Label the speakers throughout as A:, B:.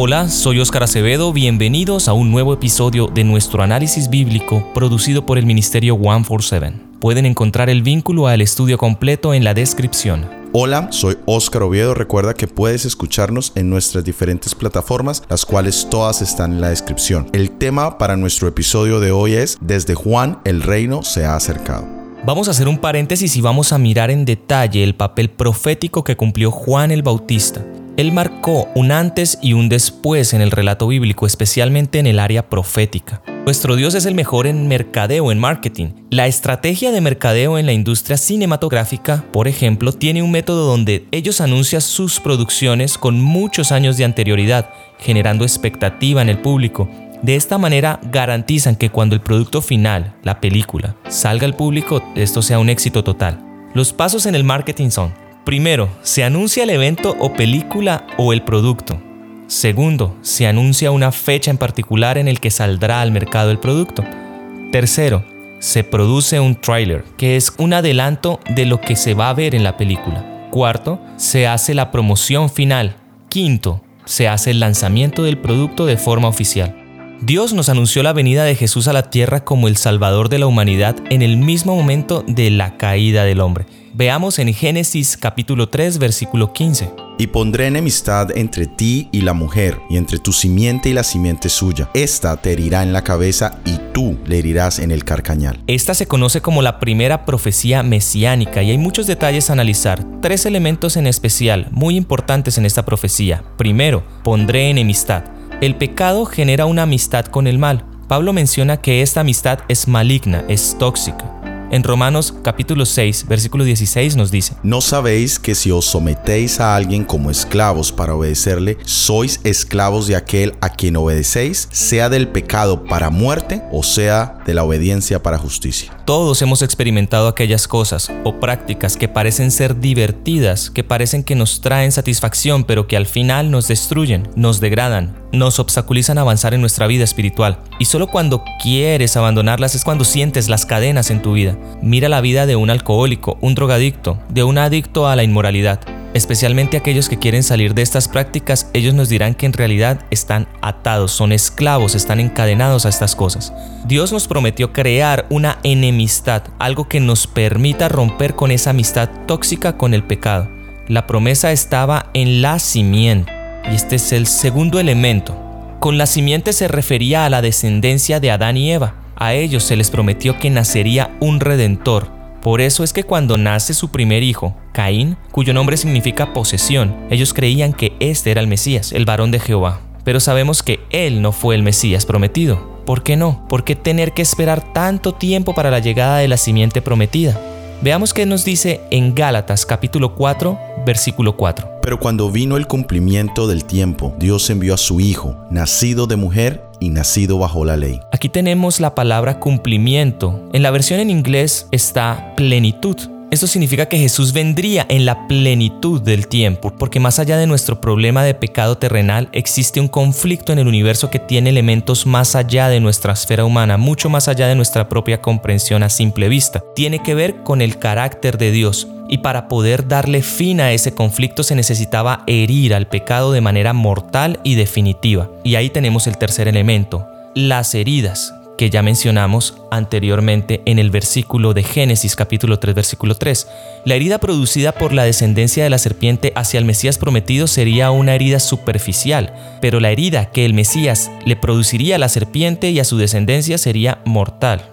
A: Hola, soy Óscar Acevedo, bienvenidos a un nuevo episodio de nuestro análisis bíblico producido por el Ministerio 147. Pueden encontrar el vínculo al estudio completo en la descripción.
B: Hola, soy Óscar Oviedo. Recuerda que puedes escucharnos en nuestras diferentes plataformas, las cuales todas están en la descripción. El tema para nuestro episodio de hoy es Desde Juan el reino se ha acercado.
A: Vamos a hacer un paréntesis y vamos a mirar en detalle el papel profético que cumplió Juan el Bautista. Él marcó un antes y un después en el relato bíblico, especialmente en el área profética. Nuestro Dios es el mejor en mercadeo, en marketing. La estrategia de mercadeo en la industria cinematográfica, por ejemplo, tiene un método donde ellos anuncian sus producciones con muchos años de anterioridad, generando expectativa en el público. De esta manera garantizan que cuando el producto final, la película, salga al público, esto sea un éxito total. Los pasos en el marketing son Primero, se anuncia el evento o película o el producto. Segundo, se anuncia una fecha en particular en el que saldrá al mercado el producto. Tercero, se produce un trailer, que es un adelanto de lo que se va a ver en la película. Cuarto, se hace la promoción final. Quinto, se hace el lanzamiento del producto de forma oficial. Dios nos anunció la venida de Jesús a la tierra como el Salvador de la humanidad en el mismo momento de la caída del hombre. Veamos en Génesis capítulo 3 versículo 15.
B: Y pondré enemistad entre ti y la mujer, y entre tu simiente y la simiente suya. Esta te herirá en la cabeza y tú le herirás en el carcañal.
A: Esta se conoce como la primera profecía mesiánica y hay muchos detalles a analizar. Tres elementos en especial muy importantes en esta profecía. Primero, pondré enemistad. El pecado genera una amistad con el mal. Pablo menciona que esta amistad es maligna, es tóxica. En Romanos capítulo 6, versículo 16 nos dice,
B: ¿No sabéis que si os sometéis a alguien como esclavos para obedecerle, sois esclavos de aquel a quien obedecéis, sea del pecado para muerte o sea de la obediencia para justicia?
A: Todos hemos experimentado aquellas cosas o prácticas que parecen ser divertidas, que parecen que nos traen satisfacción, pero que al final nos destruyen, nos degradan, nos obstaculizan avanzar en nuestra vida espiritual. Y solo cuando quieres abandonarlas es cuando sientes las cadenas en tu vida. Mira la vida de un alcohólico, un drogadicto, de un adicto a la inmoralidad. Especialmente aquellos que quieren salir de estas prácticas, ellos nos dirán que en realidad están atados, son esclavos, están encadenados a estas cosas. Dios nos prometió crear una enemistad, algo que nos permita romper con esa amistad tóxica con el pecado. La promesa estaba en la simiente, y este es el segundo elemento. Con la simiente se refería a la descendencia de Adán y Eva. A ellos se les prometió que nacería un redentor, por eso es que cuando nace su primer hijo, Caín, cuyo nombre significa posesión, ellos creían que este era el Mesías, el varón de Jehová. Pero sabemos que él no fue el Mesías prometido. ¿Por qué no? ¿Por qué tener que esperar tanto tiempo para la llegada de la simiente prometida? Veamos qué nos dice en Gálatas capítulo 4, versículo 4.
B: Pero cuando vino el cumplimiento del tiempo, Dios envió a su Hijo, nacido de mujer y nacido bajo la ley.
A: Aquí tenemos la palabra cumplimiento. En la versión en inglés está plenitud. Esto significa que Jesús vendría en la plenitud del tiempo, porque más allá de nuestro problema de pecado terrenal, existe un conflicto en el universo que tiene elementos más allá de nuestra esfera humana, mucho más allá de nuestra propia comprensión a simple vista. Tiene que ver con el carácter de Dios, y para poder darle fin a ese conflicto se necesitaba herir al pecado de manera mortal y definitiva. Y ahí tenemos el tercer elemento, las heridas que ya mencionamos anteriormente en el versículo de Génesis capítulo 3 versículo 3. La herida producida por la descendencia de la serpiente hacia el Mesías prometido sería una herida superficial, pero la herida que el Mesías le produciría a la serpiente y a su descendencia sería mortal.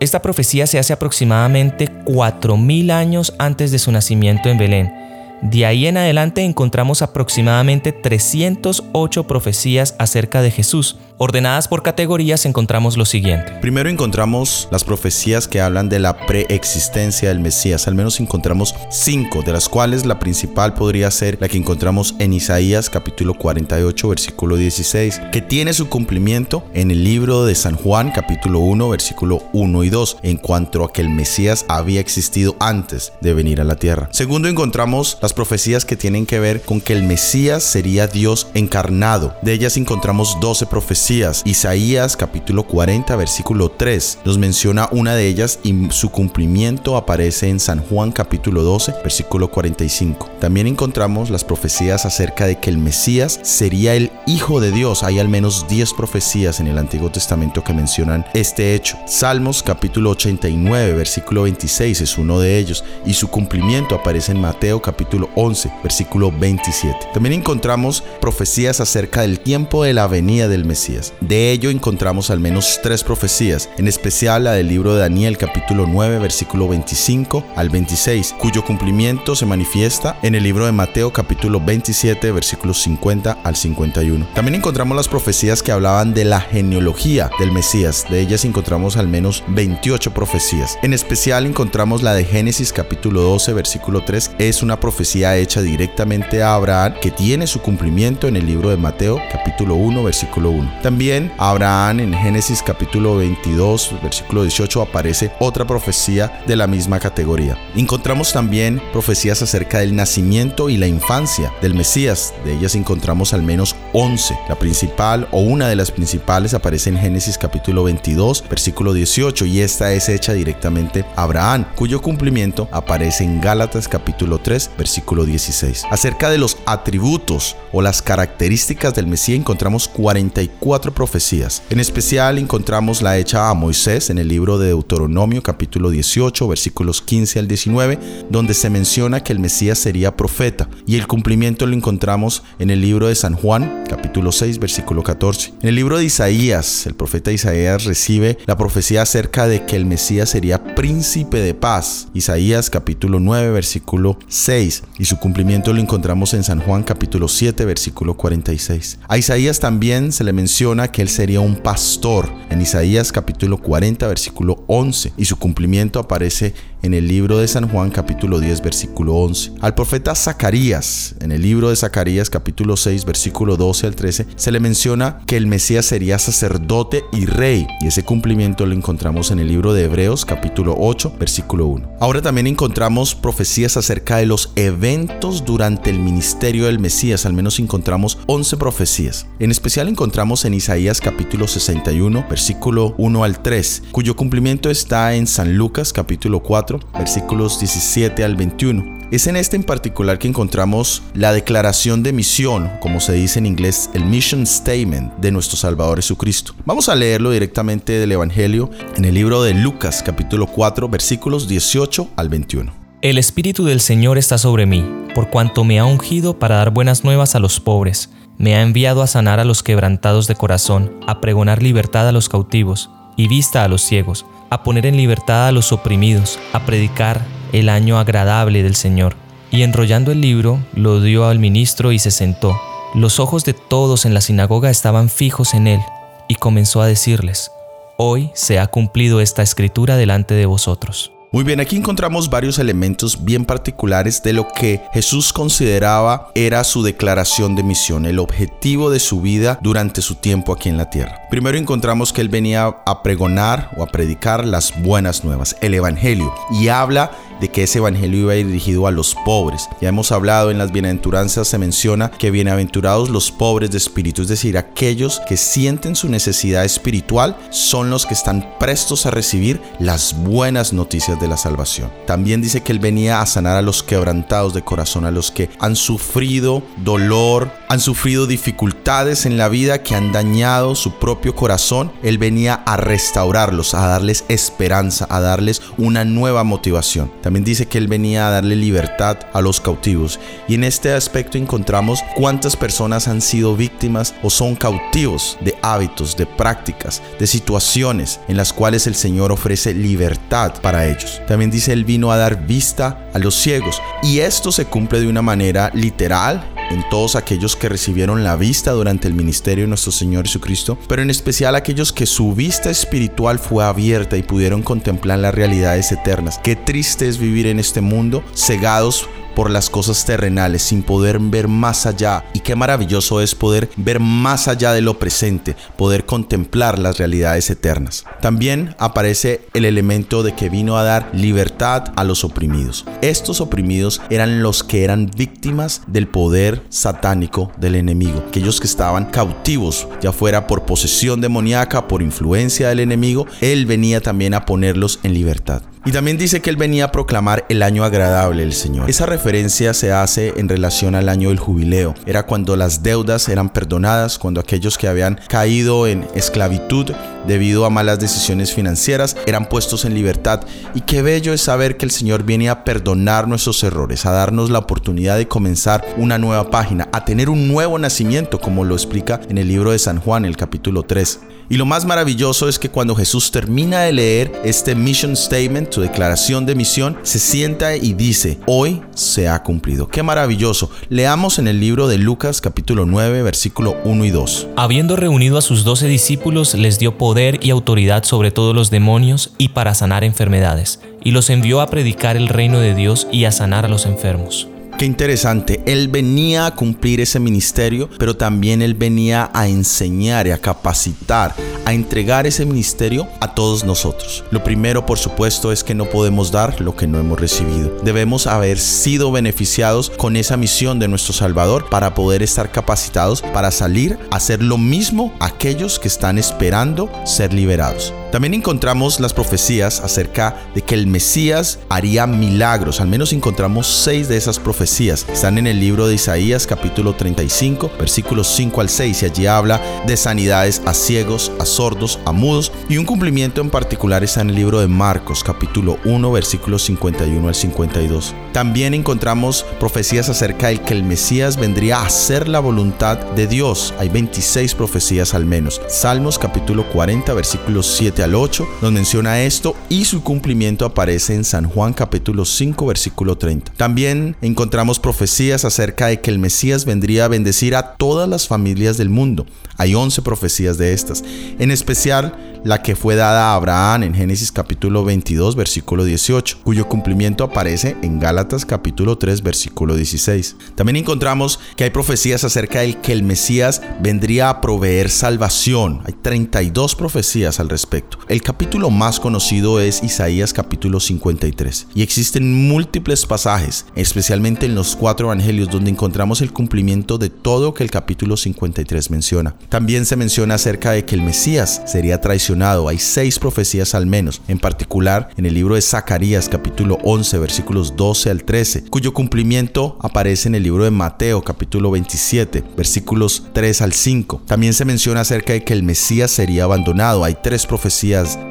A: Esta profecía se hace aproximadamente 4.000 años antes de su nacimiento en Belén de ahí en adelante encontramos aproximadamente 308 profecías acerca de Jesús. Ordenadas por categorías encontramos lo siguiente.
B: Primero encontramos las profecías que hablan de la preexistencia del Mesías. Al menos encontramos cinco, de las cuales la principal podría ser la que encontramos en Isaías capítulo 48 versículo 16, que tiene su cumplimiento en el libro de San Juan capítulo 1 versículo 1 y 2, en cuanto a que el Mesías había existido antes de venir a la tierra. Segundo encontramos las profecías que tienen que ver con que el Mesías sería Dios encarnado. De ellas encontramos 12 profecías. Isaías capítulo 40 versículo 3 nos menciona una de ellas y su cumplimiento aparece en San Juan capítulo 12 versículo 45. También encontramos las profecías acerca de que el Mesías sería el Hijo de Dios. Hay al menos 10 profecías en el Antiguo Testamento que mencionan este hecho. Salmos capítulo 89 versículo 26 es uno de ellos y su cumplimiento aparece en Mateo capítulo 11 versículo 27. También encontramos profecías acerca del tiempo de la venida del Mesías. De ello encontramos al menos tres profecías, en especial la del libro de Daniel capítulo 9 versículo 25 al 26, cuyo cumplimiento se manifiesta en el libro de Mateo capítulo 27 versículos 50 al 51. También encontramos las profecías que hablaban de la genealogía del Mesías. De ellas encontramos al menos 28 profecías. En especial encontramos la de Génesis capítulo 12 versículo 3. Es una profecía hecha directamente a Abraham que tiene su cumplimiento en el libro de Mateo capítulo 1 versículo 1. También Abraham en Génesis capítulo 22 versículo 18 aparece otra profecía de la misma categoría. Encontramos también profecías acerca del nacimiento y la infancia del Mesías. De ellas encontramos al menos 11. La principal o una de las principales aparece en Génesis capítulo 22 versículo 18 y esta es hecha directamente a Abraham, cuyo cumplimiento aparece en Gálatas capítulo 3 versículo 16. Acerca de los atributos o las características del Mesías encontramos 44 profecías. En especial encontramos la hecha a Moisés en el libro de Deuteronomio capítulo 18 versículos 15 al 19, donde se menciona que el Mesías sería profeta y el cumplimiento lo encontramos en el libro de San Juan capítulo 6 versículo 14. En el libro de Isaías, el profeta Isaías recibe la profecía acerca de que el Mesías sería príncipe de paz. Isaías capítulo 9 versículo 6 y su cumplimiento lo encontramos en San Juan capítulo 7 versículo 46. A Isaías también se le menciona que él sería un pastor en Isaías capítulo 40 versículo 11 y su cumplimiento aparece en el libro de San Juan capítulo 10 versículo 11. Al profeta Zacarías, en el libro de Zacarías capítulo 6 versículo 12 al 13, se le menciona que el Mesías sería sacerdote y rey y ese cumplimiento lo encontramos en el libro de Hebreos capítulo 8 versículo 1. Ahora también encontramos profecías acerca de los eventos durante el ministerio del Mesías, al menos encontramos 11 profecías. En especial encontramos en Isaías capítulo 61 versículo 1 al 3, cuyo cumplimiento está en San Lucas capítulo 4 versículos 17 al 21. Es en este en particular que encontramos la declaración de misión, como se dice en inglés, el mission statement de nuestro Salvador Jesucristo. Vamos a leerlo directamente del Evangelio en el libro de Lucas capítulo 4 versículos 18 al 21.
A: El Espíritu del Señor está sobre mí, por cuanto me ha ungido para dar buenas nuevas a los pobres, me ha enviado a sanar a los quebrantados de corazón, a pregonar libertad a los cautivos y vista a los ciegos, a poner en libertad a los oprimidos, a predicar el año agradable del Señor. Y enrollando el libro, lo dio al ministro y se sentó. Los ojos de todos en la sinagoga estaban fijos en él, y comenzó a decirles, Hoy se ha cumplido esta escritura delante de vosotros.
B: Muy bien, aquí encontramos varios elementos bien particulares de lo que Jesús consideraba era su declaración de misión, el objetivo de su vida durante su tiempo aquí en la tierra. Primero encontramos que él venía a pregonar o a predicar las buenas nuevas, el Evangelio, y habla de que ese evangelio iba dirigido a los pobres. Ya hemos hablado en las bienaventuranzas, se menciona que bienaventurados los pobres de espíritu, es decir, aquellos que sienten su necesidad espiritual son los que están prestos a recibir las buenas noticias de la salvación. También dice que él venía a sanar a los quebrantados de corazón, a los que han sufrido dolor, han sufrido dificultades en la vida que han dañado su propio corazón. Él venía a restaurarlos, a darles esperanza, a darles una nueva motivación. También dice que Él venía a darle libertad a los cautivos. Y en este aspecto encontramos cuántas personas han sido víctimas o son cautivos de hábitos, de prácticas, de situaciones en las cuales el Señor ofrece libertad para ellos. También dice Él vino a dar vista a los ciegos. Y esto se cumple de una manera literal en todos aquellos que recibieron la vista durante el ministerio de nuestro Señor Jesucristo, pero en especial aquellos que su vista espiritual fue abierta y pudieron contemplar las realidades eternas. Qué triste es vivir en este mundo cegados por las cosas terrenales sin poder ver más allá. Y qué maravilloso es poder ver más allá de lo presente, poder contemplar las realidades eternas. También aparece el elemento de que vino a dar libertad a los oprimidos. Estos oprimidos eran los que eran víctimas del poder satánico del enemigo, aquellos que estaban cautivos, ya fuera por posesión demoníaca, por influencia del enemigo, él venía también a ponerlos en libertad. Y también dice que él venía a proclamar el año agradable del Señor. Esa referencia se hace en relación al año del jubileo. Era cuando las deudas eran perdonadas, cuando aquellos que habían caído en esclavitud debido a malas decisiones financieras eran puestos en libertad. Y qué bello es saber que el Señor viene a perdonar nuestros errores, a darnos la oportunidad de comenzar una nueva página, a tener un nuevo nacimiento, como lo explica en el libro de San Juan, el capítulo 3. Y lo más maravilloso es que cuando Jesús termina de leer este mission statement, su declaración de misión, se sienta y dice, hoy se ha cumplido. Qué maravilloso. Leamos en el libro de Lucas capítulo 9, versículo 1 y 2.
A: Habiendo reunido a sus doce discípulos, les dio poder y autoridad sobre todos los demonios y para sanar enfermedades, y los envió a predicar el reino de Dios y a sanar a los enfermos.
B: Qué interesante, él venía a cumplir ese ministerio, pero también él venía a enseñar y a capacitar, a entregar ese ministerio a todos nosotros. Lo primero, por supuesto, es que no podemos dar lo que no hemos recibido. Debemos haber sido beneficiados con esa misión de nuestro Salvador para poder estar capacitados para salir a hacer lo mismo aquellos que están esperando ser liberados. También encontramos las profecías acerca de que el Mesías haría milagros, al menos encontramos seis de esas profecías. Están en el libro de Isaías capítulo 35, versículos 5 al 6, y allí habla de sanidades a ciegos, a sordos, a mudos, y un cumplimiento en particular está en el libro de Marcos capítulo 1, versículos 51 al 52. También encontramos profecías acerca de que el Mesías vendría a hacer la voluntad de Dios. Hay 26 profecías al menos. Salmos capítulo 40, versículos 7 al 8 nos menciona esto y su cumplimiento aparece en San Juan capítulo 5 versículo 30. También encontramos profecías acerca de que el Mesías vendría a bendecir a todas las familias del mundo. Hay 11 profecías de estas, en especial la que fue dada a Abraham en Génesis capítulo 22 versículo 18, cuyo cumplimiento aparece en Gálatas capítulo 3 versículo 16. También encontramos que hay profecías acerca de que el Mesías vendría a proveer salvación. Hay 32 profecías al respecto. El capítulo más conocido es Isaías capítulo 53 y existen múltiples pasajes, especialmente en los cuatro evangelios donde encontramos el cumplimiento de todo que el capítulo 53 menciona. También se menciona acerca de que el Mesías sería traicionado hay seis profecías al menos, en particular en el libro de Zacarías capítulo 11 versículos 12 al 13, cuyo cumplimiento aparece en el libro de Mateo capítulo 27 versículos 3 al 5. También se menciona acerca de que el Mesías sería abandonado, hay tres profecías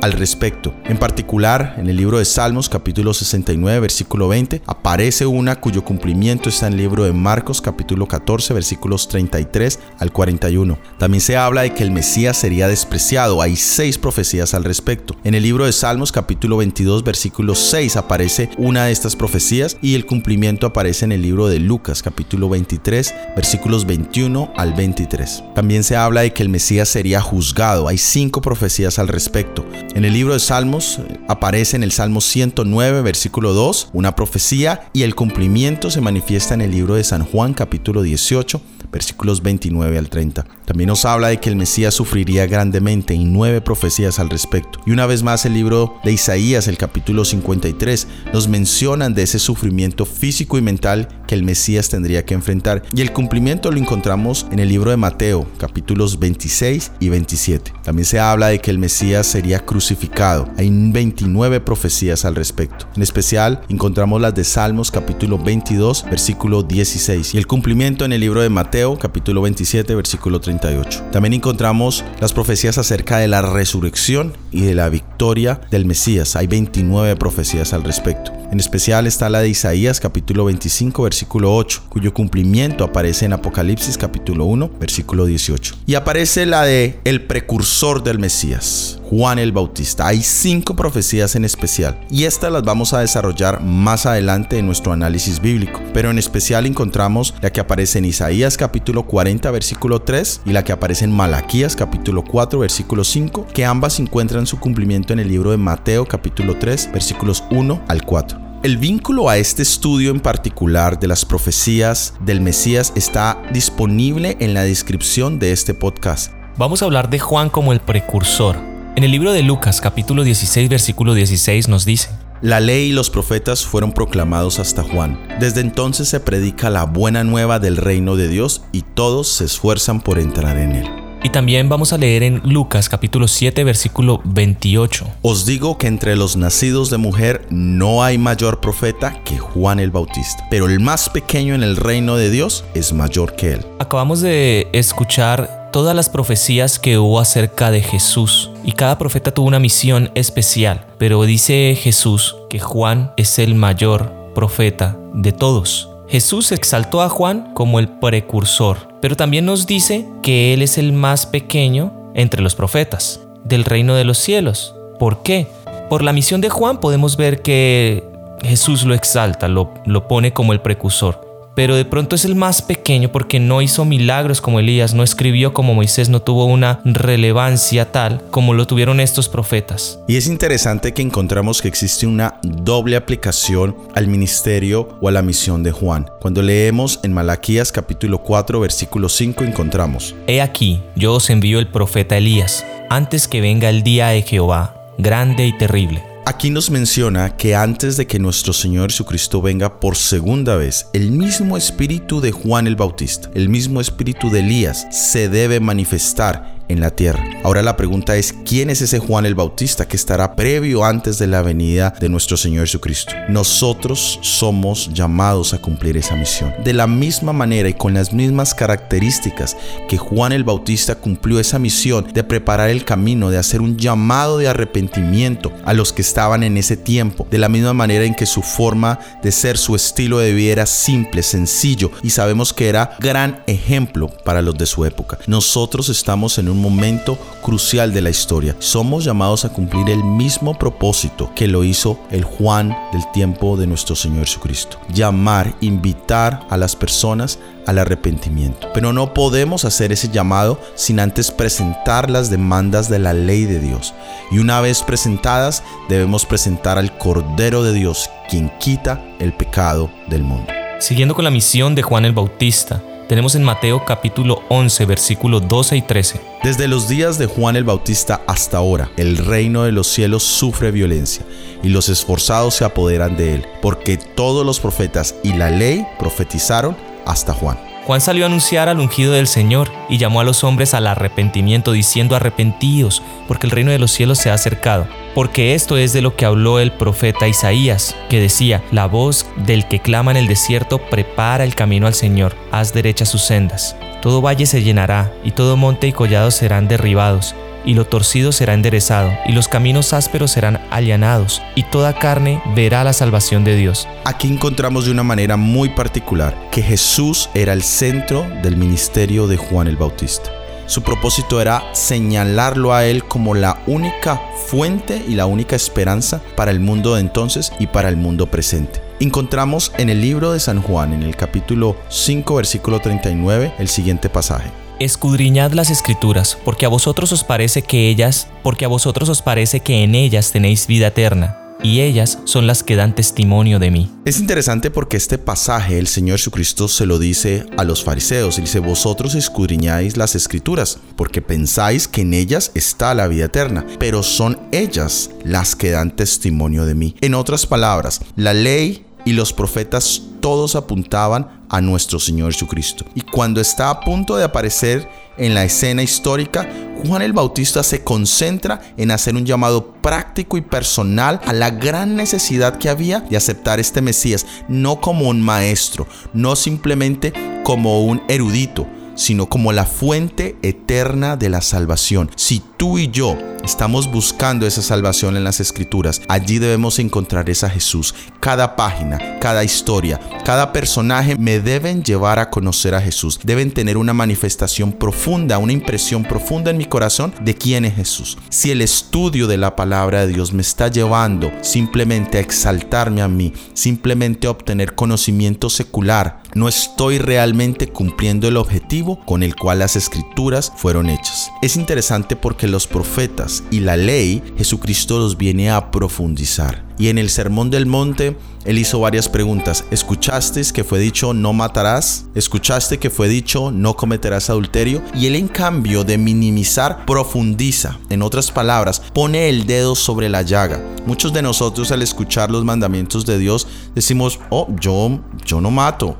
B: al respecto. En particular, en el libro de Salmos capítulo 69 versículo 20 aparece una cuyo cumplimiento está en el libro de Marcos capítulo 14 versículos 33 al 41. También se habla de que el Mesías sería despreciado, hay seis profecías al respecto. En el libro de Salmos capítulo 22 versículo 6 aparece una de estas profecías y el cumplimiento aparece en el libro de Lucas capítulo 23 versículos 21 al 23. También se habla de que el Mesías sería juzgado. Hay cinco profecías al respecto. En el libro de Salmos eh, aparece en el Salmo 109 versículo 2 una profecía y el cumplimiento se manifiesta en el libro de San Juan capítulo 18 versículos 29 al 30. También nos habla de que el Mesías sufriría grandemente y nueve profecías al respecto. Y una vez más el libro de Isaías, el capítulo 53, nos mencionan de ese sufrimiento físico y mental que el Mesías tendría que enfrentar. Y el cumplimiento lo encontramos en el libro de Mateo, capítulos 26 y 27. También se habla de que el Mesías sería crucificado. Hay 29 profecías al respecto. En especial encontramos las de Salmos, capítulo 22, versículo 16. Y el cumplimiento en el libro de Mateo, capítulo 27, versículo 38. También encontramos las profecías acerca de la resurrección y de la victoria del Mesías. Hay 29 profecías al respecto. En especial está la de Isaías capítulo 25 versículo 8, cuyo cumplimiento aparece en Apocalipsis capítulo 1 versículo 18. Y aparece la de el precursor del Mesías, Juan el Bautista. Hay cinco profecías en especial y estas las vamos a desarrollar más adelante en nuestro análisis bíblico, pero en especial encontramos la que aparece en Isaías capítulo 40 versículo 3 y la que aparece en Malaquías capítulo 4 versículo 5, que ambas encuentran su cumplimiento en el libro de Mateo capítulo 3 versículos 1 al 4. El vínculo a este estudio en particular de las profecías del Mesías está disponible en la descripción de este podcast.
A: Vamos a hablar de Juan como el precursor. En el libro de Lucas capítulo 16 versículo 16 nos dice,
B: la ley y los profetas fueron proclamados hasta Juan. Desde entonces se predica la buena nueva del reino de Dios y todos se esfuerzan por entrar en él.
A: Y también vamos a leer en Lucas capítulo 7 versículo 28.
B: Os digo que entre los nacidos de mujer no hay mayor profeta que Juan el Bautista, pero el más pequeño en el reino de Dios es mayor que él.
A: Acabamos de escuchar todas las profecías que hubo acerca de Jesús y cada profeta tuvo una misión especial, pero dice Jesús que Juan es el mayor profeta de todos. Jesús exaltó a Juan como el precursor, pero también nos dice que Él es el más pequeño entre los profetas del reino de los cielos. ¿Por qué? Por la misión de Juan podemos ver que Jesús lo exalta, lo, lo pone como el precursor pero de pronto es el más pequeño porque no hizo milagros como Elías, no escribió como Moisés, no tuvo una relevancia tal como lo tuvieron estos profetas.
B: Y es interesante que encontramos que existe una doble aplicación al ministerio o a la misión de Juan. Cuando leemos en Malaquías capítulo 4 versículo 5 encontramos,
A: He aquí, yo os envío el profeta Elías, antes que venga el día de Jehová, grande y terrible
B: Aquí nos menciona que antes de que nuestro Señor Jesucristo venga por segunda vez, el mismo espíritu de Juan el Bautista, el mismo espíritu de Elías, se debe manifestar en la tierra. Ahora la pregunta es, ¿quién es ese Juan el Bautista que estará previo antes de la venida de nuestro Señor Jesucristo? Nosotros somos llamados a cumplir esa misión. De la misma manera y con las mismas características que Juan el Bautista cumplió esa misión de preparar el camino, de hacer un llamado de arrepentimiento a los que estaban en ese tiempo, de la misma manera en que su forma de ser, su estilo de vida era simple, sencillo y sabemos que era gran ejemplo para los de su época. Nosotros estamos en un momento crucial de la historia. Somos llamados a cumplir el mismo propósito que lo hizo el Juan del tiempo de nuestro Señor Jesucristo. Llamar, invitar a las personas al arrepentimiento. Pero no podemos hacer ese llamado sin antes presentar las demandas de la ley de Dios. Y una vez presentadas, debemos presentar al Cordero de Dios, quien quita el pecado del mundo.
A: Siguiendo con la misión de Juan el Bautista, tenemos en Mateo capítulo 11, versículos 12 y 13.
B: Desde los días de Juan el Bautista hasta ahora, el reino de los cielos sufre violencia y los esforzados se apoderan de él, porque todos los profetas y la ley profetizaron hasta Juan.
A: Juan salió a anunciar al ungido del Señor y llamó a los hombres al arrepentimiento, diciendo arrepentidos, porque el reino de los cielos se ha acercado. Porque esto es de lo que habló el profeta Isaías, que decía, la voz del que clama en el desierto prepara el camino al Señor, haz derecha sus sendas. Todo valle se llenará, y todo monte y collado serán derribados, y lo torcido será enderezado, y los caminos ásperos serán allanados, y toda carne verá la salvación de Dios.
B: Aquí encontramos de una manera muy particular que Jesús era el centro del ministerio de Juan el Bautista. Su propósito era señalarlo a él como la única fuente y la única esperanza para el mundo de entonces y para el mundo presente. Encontramos en el libro de San Juan, en el capítulo 5, versículo 39, el siguiente pasaje.
A: Escudriñad las escrituras, porque a vosotros os parece que ellas, porque a vosotros os parece que en ellas tenéis vida eterna, y ellas son las que dan testimonio de mí.
B: Es interesante porque este pasaje el Señor Jesucristo se lo dice a los fariseos, y dice, vosotros escudriñáis las escrituras, porque pensáis que en ellas está la vida eterna, pero son ellas las que dan testimonio de mí. En otras palabras, la ley y los profetas todos apuntaban a nuestro Señor Jesucristo. Y cuando está a punto de aparecer en la escena histórica, Juan el Bautista se concentra en hacer un llamado práctico y personal a la gran necesidad que había de aceptar este Mesías, no como un maestro, no simplemente como un erudito, sino como la fuente eterna de la salvación. Si tú y yo estamos buscando esa salvación en las escrituras, allí debemos encontrar esa Jesús. Cada página, cada historia, cada personaje me deben llevar a conocer a Jesús. Deben tener una manifestación profunda, una impresión profunda en mi corazón de quién es Jesús. Si el estudio de la palabra de Dios me está llevando simplemente a exaltarme a mí, simplemente a obtener conocimiento secular, no estoy realmente cumpliendo el objetivo con el cual las escrituras fueron hechas. Es interesante porque los profetas y la ley, Jesucristo los viene a profundizar. Y en el Sermón del Monte, él hizo varias preguntas. ¿Escuchaste que fue dicho no matarás? ¿Escuchaste que fue dicho no cometerás adulterio? Y él en cambio de minimizar, profundiza. En otras palabras, pone el dedo sobre la llaga. Muchos de nosotros al escuchar los mandamientos de Dios decimos, oh, yo, yo no mato,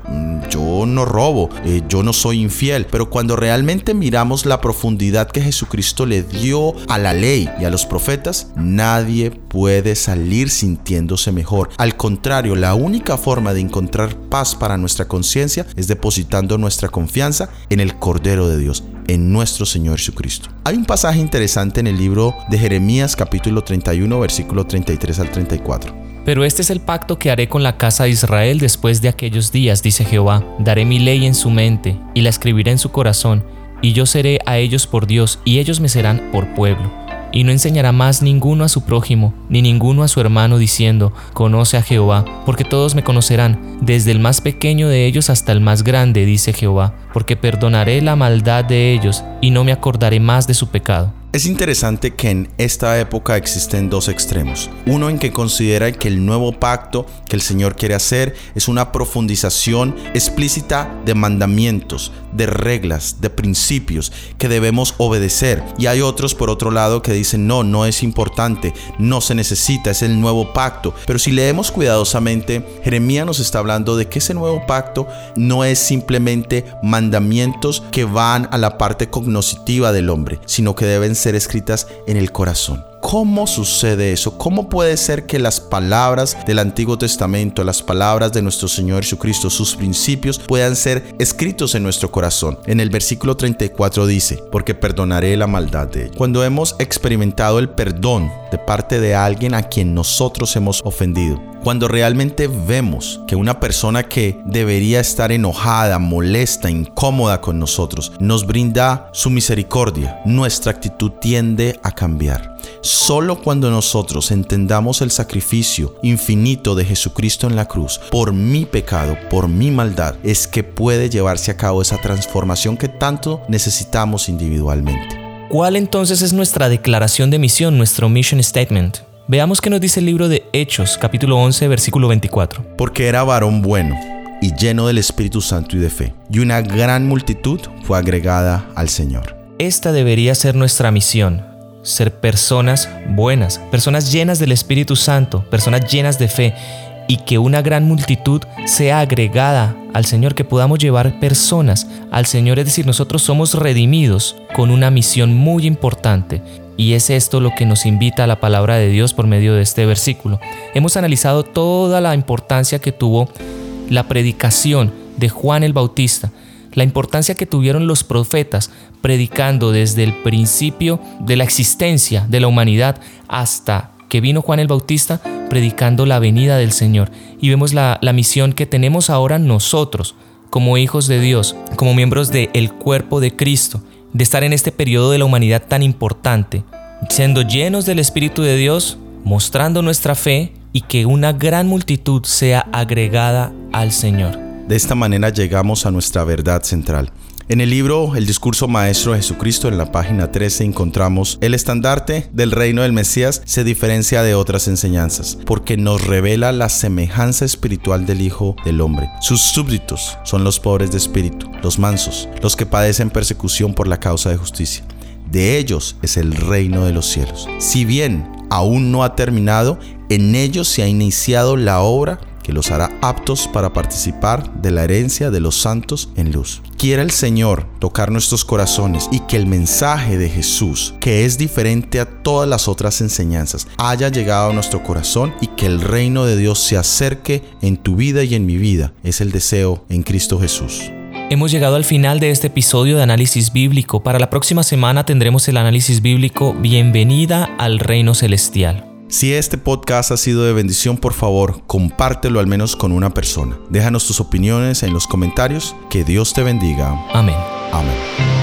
B: yo no robo, eh, yo no soy infiel. Pero cuando realmente miramos la profundidad que Jesucristo le dio a la ley y a los profetas, nadie puede salir sintiéndose mejor. Al contrario, la única forma de encontrar paz para nuestra conciencia es depositando nuestra confianza en el Cordero de Dios, en nuestro Señor Jesucristo. Hay un pasaje interesante en el libro de Jeremías capítulo 31 versículo 33 al 34.
A: Pero este es el pacto que haré con la casa de Israel después de aquellos días, dice Jehová. Daré mi ley en su mente y la escribiré en su corazón, y yo seré a ellos por Dios, y ellos me serán por pueblo y no enseñará más ninguno a su prójimo, ni ninguno a su hermano, diciendo, Conoce a Jehová, porque todos me conocerán, desde el más pequeño de ellos hasta el más grande, dice Jehová, porque perdonaré la maldad de ellos, y no me acordaré más de su pecado.
B: Es interesante que en esta época existen dos extremos. Uno en que considera que el nuevo pacto que el Señor quiere hacer es una profundización explícita de mandamientos, de reglas, de principios que debemos obedecer. Y hay otros por otro lado que dicen no, no es importante, no se necesita, es el nuevo pacto. Pero si leemos cuidadosamente, Jeremías nos está hablando de que ese nuevo pacto no es simplemente mandamientos que van a la parte cognoscitiva del hombre, sino que deben ser escritas en el corazón. ¿Cómo sucede eso? ¿Cómo puede ser que las palabras del Antiguo Testamento, las palabras de nuestro Señor Jesucristo, sus principios puedan ser escritos en nuestro corazón? En el versículo 34 dice, porque perdonaré la maldad de ellos. Cuando hemos experimentado el perdón de parte de alguien a quien nosotros hemos ofendido, cuando realmente vemos que una persona que debería estar enojada, molesta, incómoda con nosotros, nos brinda su misericordia, nuestra actitud tiende a cambiar. Solo cuando nosotros entendamos el sacrificio infinito de Jesucristo en la cruz por mi pecado, por mi maldad, es que puede llevarse a cabo esa transformación que tanto necesitamos individualmente.
A: ¿Cuál entonces es nuestra declaración de misión, nuestro mission statement? Veamos qué nos dice el libro de Hechos, capítulo 11, versículo 24.
B: Porque era varón bueno y lleno del Espíritu Santo y de fe, y una gran multitud fue agregada al Señor.
A: Esta debería ser nuestra misión, ser personas buenas, personas llenas del Espíritu Santo, personas llenas de fe, y que una gran multitud sea agregada al Señor, que podamos llevar personas al Señor, es decir, nosotros somos redimidos con una misión muy importante y es esto lo que nos invita a la palabra de Dios por medio de este versículo. Hemos analizado toda la importancia que tuvo la predicación de Juan el Bautista, la importancia que tuvieron los profetas predicando desde el principio de la existencia de la humanidad hasta que vino Juan el Bautista predicando la venida del Señor. Y vemos la, misión que tenemos ahora nosotros como hijos de Dios, como miembros del cuerpo de Cristo de estar en este periodo de la humanidad tan importante, siendo llenos del Espíritu de Dios, mostrando nuestra fe y que una gran multitud sea agregada al Señor.
B: De esta manera llegamos a nuestra verdad central. En el libro El discurso maestro de Jesucristo, en la página 13, encontramos el estandarte del reino del Mesías se diferencia de otras enseñanzas, porque nos revela la semejanza espiritual del Hijo del Hombre. Sus súbditos son los pobres de espíritu, los mansos, los que padecen persecución por la causa de justicia. De ellos es el reino de los cielos. Si bien aún no ha terminado, en ellos se ha iniciado la obra que los hará aptos para participar de la herencia de los santos en luz. Quiera el Señor tocar nuestros corazones y que el mensaje de Jesús, que es diferente a todas las otras enseñanzas, haya llegado a nuestro corazón y que el reino de Dios se acerque en tu vida y en mi vida. Es el deseo en Cristo Jesús.
A: Hemos llegado al final de este episodio de análisis bíblico. Para la próxima semana tendremos el análisis bíblico Bienvenida al Reino Celestial.
B: Si este podcast ha sido de bendición, por favor, compártelo al menos con una persona. Déjanos tus opiniones en los comentarios. Que Dios te bendiga.
A: Amén.
B: Amén.